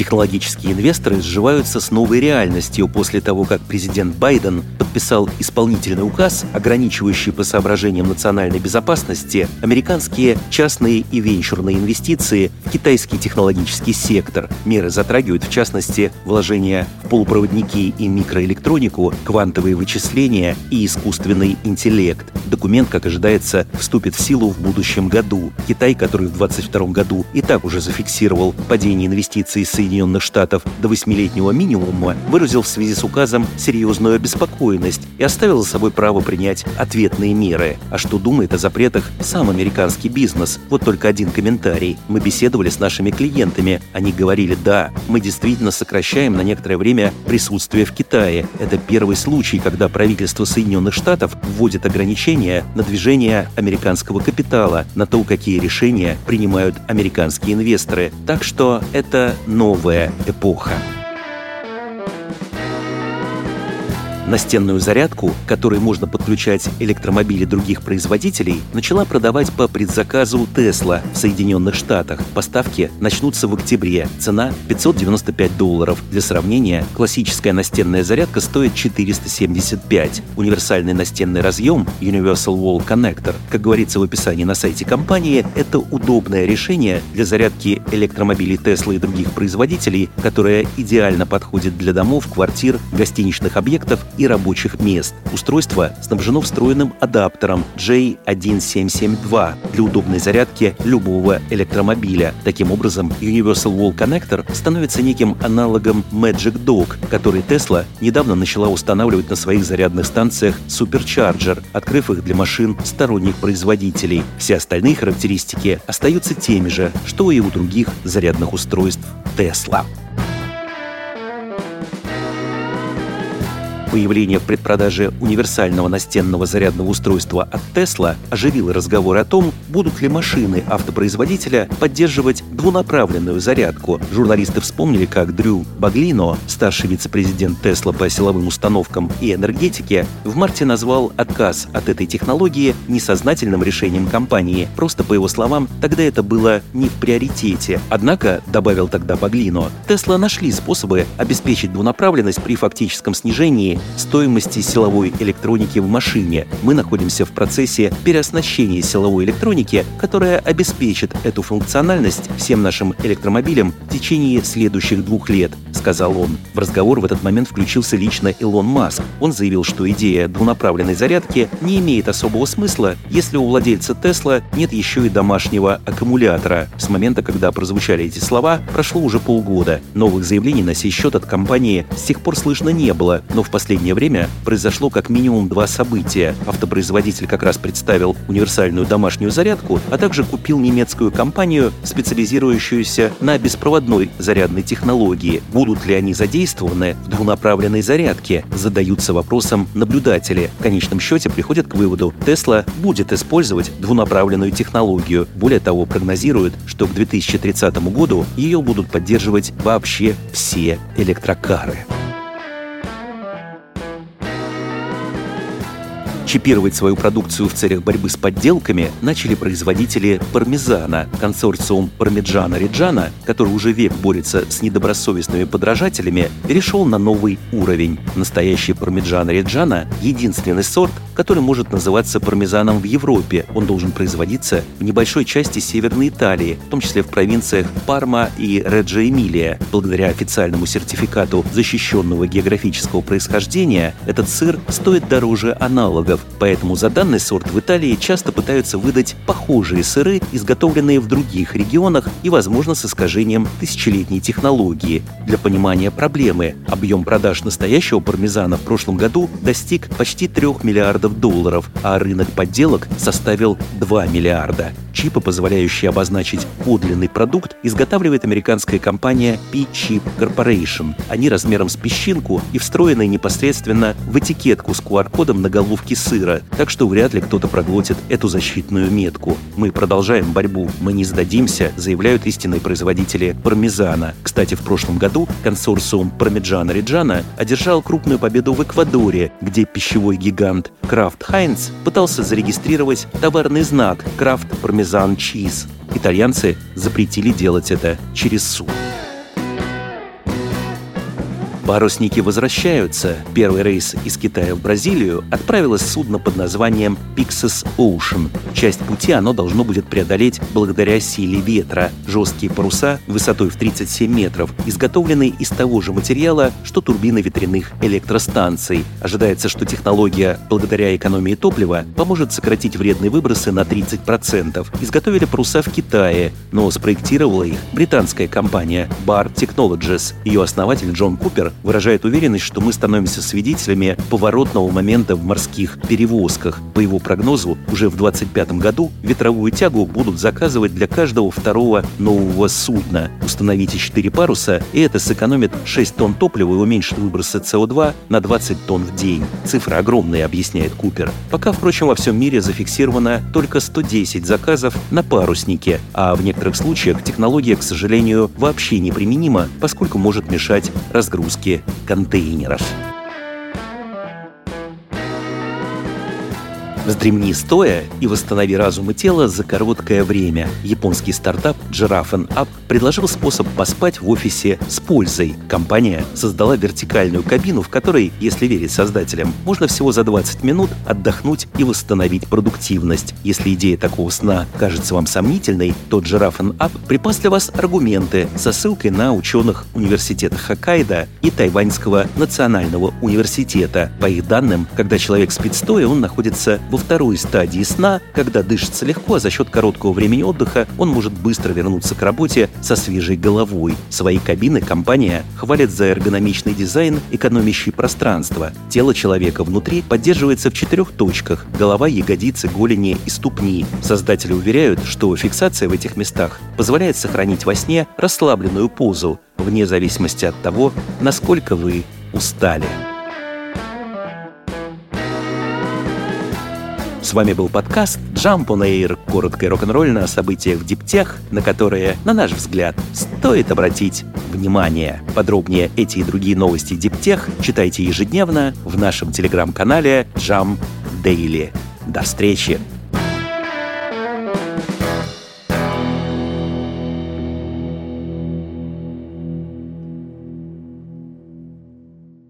Технологические инвесторы сживаются с новой реальностью после того, как президент Байден подписал исполнительный указ, ограничивающий по соображениям национальной безопасности американские частные и венчурные инвестиции в китайский технологический сектор. Меры затрагивают, в частности, вложения в полупроводники и микроэлектронику, квантовые вычисления и искусственный интеллект. Документ, как ожидается, вступит в силу в будущем году. Китай, который в 2022 году и так уже зафиксировал падение инвестиций из Соединенных Штатов до восьмилетнего минимума, выразил в связи с указом серьезную обеспокоенность и оставил за собой право принять ответные меры. А что думает о запретах сам американский бизнес? Вот только один комментарий. Мы беседовали с нашими клиентами. Они говорили, да, мы действительно сокращаем на некоторое время присутствие в Китае. Это первый случай, когда правительство Соединенных Штатов вводит ограничения на движение американского капитала, на то, какие решения принимают американские инвесторы. Так что это новый новая эпоха. Настенную зарядку, которой можно подключать электромобили других производителей, начала продавать по предзаказу Tesla в Соединенных Штатах. Поставки начнутся в октябре. Цена 595 долларов. Для сравнения, классическая настенная зарядка стоит 475. Универсальный настенный разъем Universal Wall Connector, как говорится в описании на сайте компании, это удобное решение для зарядки электромобилей Tesla и других производителей, которое идеально подходит для домов, квартир, гостиничных объектов и рабочих мест. Устройство снабжено встроенным адаптером J1772 для удобной зарядки любого электромобиля. Таким образом, Universal Wall Connector становится неким аналогом Magic Dock, который Tesla недавно начала устанавливать на своих зарядных станциях Supercharger, открыв их для машин сторонних производителей. Все остальные характеристики остаются теми же, что и у других зарядных устройств Tesla. Появление в предпродаже универсального настенного зарядного устройства от Tesla оживило разговор о том, будут ли машины автопроизводителя поддерживать двунаправленную зарядку. Журналисты вспомнили, как Дрю Баглино, старший вице-президент Tesla по силовым установкам и энергетике, в марте назвал отказ от этой технологии несознательным решением компании. Просто, по его словам, тогда это было не в приоритете. Однако, добавил тогда Баглино, Tesla нашли способы обеспечить двунаправленность при фактическом снижении стоимости силовой электроники в машине. Мы находимся в процессе переоснащения силовой электроники, которая обеспечит эту функциональность всем нашим электромобилям в течение следующих двух лет, сказал он. В разговор в этот момент включился лично Илон Маск. Он заявил, что идея двунаправленной зарядки не имеет особого смысла, если у владельца Тесла нет еще и домашнего аккумулятора. С момента, когда прозвучали эти слова, прошло уже полгода. Новых заявлений на сей счет от компании с тех пор слышно не было, но в последнее последнее время произошло как минимум два события. Автопроизводитель как раз представил универсальную домашнюю зарядку, а также купил немецкую компанию, специализирующуюся на беспроводной зарядной технологии. Будут ли они задействованы в двунаправленной зарядке? Задаются вопросом наблюдатели. В конечном счете приходят к выводу, Tesla будет использовать двунаправленную технологию. Более того, прогнозируют, что к 2030 году ее будут поддерживать вообще все электрокары. Чипировать свою продукцию в целях борьбы с подделками начали производители пармезана. Консорциум Пармиджана Реджана, который уже век борется с недобросовестными подражателями, перешел на новый уровень. Настоящий пармиджан Реджана – единственный сорт, который может называться пармезаном в Европе. Он должен производиться в небольшой части Северной Италии, в том числе в провинциях Парма и Реджо Эмилия. Благодаря официальному сертификату защищенного географического происхождения, этот сыр стоит дороже аналогов, Поэтому за данный сорт в Италии часто пытаются выдать похожие сыры, изготовленные в других регионах и, возможно, с искажением тысячелетней технологии. Для понимания проблемы, объем продаж настоящего пармезана в прошлом году достиг почти 3 миллиардов долларов, а рынок подделок составил 2 миллиарда. Чипы, позволяющие обозначить подлинный продукт, изготавливает американская компания P-Chip Corporation. Они размером с песчинку и встроены непосредственно в этикетку с QR-кодом на головке сыра, так что вряд ли кто-то проглотит эту защитную метку. Мы продолжаем борьбу, мы не сдадимся, заявляют истинные производители пармезана. Кстати, в прошлом году консорциум Пармиджана Риджана одержал крупную победу в Эквадоре, где пищевой гигант Крафт Хайнц пытался зарегистрировать товарный знак Крафт Пармезан Чиз. Итальянцы запретили делать это через суд. Парусники возвращаются. Первый рейс из Китая в Бразилию отправилось судно под названием Pixis Ocean. Часть пути оно должно будет преодолеть благодаря силе ветра. Жесткие паруса высотой в 37 метров изготовлены из того же материала, что турбины ветряных электростанций. Ожидается, что технология, благодаря экономии топлива, поможет сократить вредные выбросы на 30%. Изготовили паруса в Китае, но спроектировала их британская компания Bar Technologies. Ее основатель Джон Купер выражает уверенность, что мы становимся свидетелями поворотного момента в морских перевозках. По его прогнозу, уже в 2025 году ветровую тягу будут заказывать для каждого второго нового судна. Установите 4 паруса, и это сэкономит 6 тонн топлива и уменьшит выбросы СО2 на 20 тонн в день. Цифра огромная, объясняет Купер. Пока, впрочем, во всем мире зафиксировано только 110 заказов на паруснике, а в некоторых случаях технология, к сожалению, вообще неприменима, поскольку может мешать разгрузке контейнеров. Вздремни стоя и восстанови разум и тело за короткое время. Японский стартап Giraffe Up предложил способ поспать в офисе с пользой. Компания создала вертикальную кабину, в которой, если верить создателям, можно всего за 20 минут отдохнуть и восстановить продуктивность. Если идея такого сна кажется вам сомнительной, то Giraffe Up припас для вас аргументы со ссылкой на ученых университета Хоккайдо и Тайваньского национального университета. По их данным, когда человек спит стоя, он находится во второй стадии сна, когда дышится легко, а за счет короткого времени отдыха он может быстро вернуться к работе со свежей головой. Свои кабины компания хвалит за эргономичный дизайн, экономящий пространство. Тело человека внутри поддерживается в четырех точках – голова, ягодицы, голени и ступни. Создатели уверяют, что фиксация в этих местах позволяет сохранить во сне расслабленную позу, вне зависимости от того, насколько вы устали. С вами был подкаст Jump on Air, короткое рок-н-ролльное о событиях в диптех, на которые, на наш взгляд, стоит обратить внимание. Подробнее эти и другие новости диптех читайте ежедневно в нашем телеграм-канале Jump Daily. До встречи!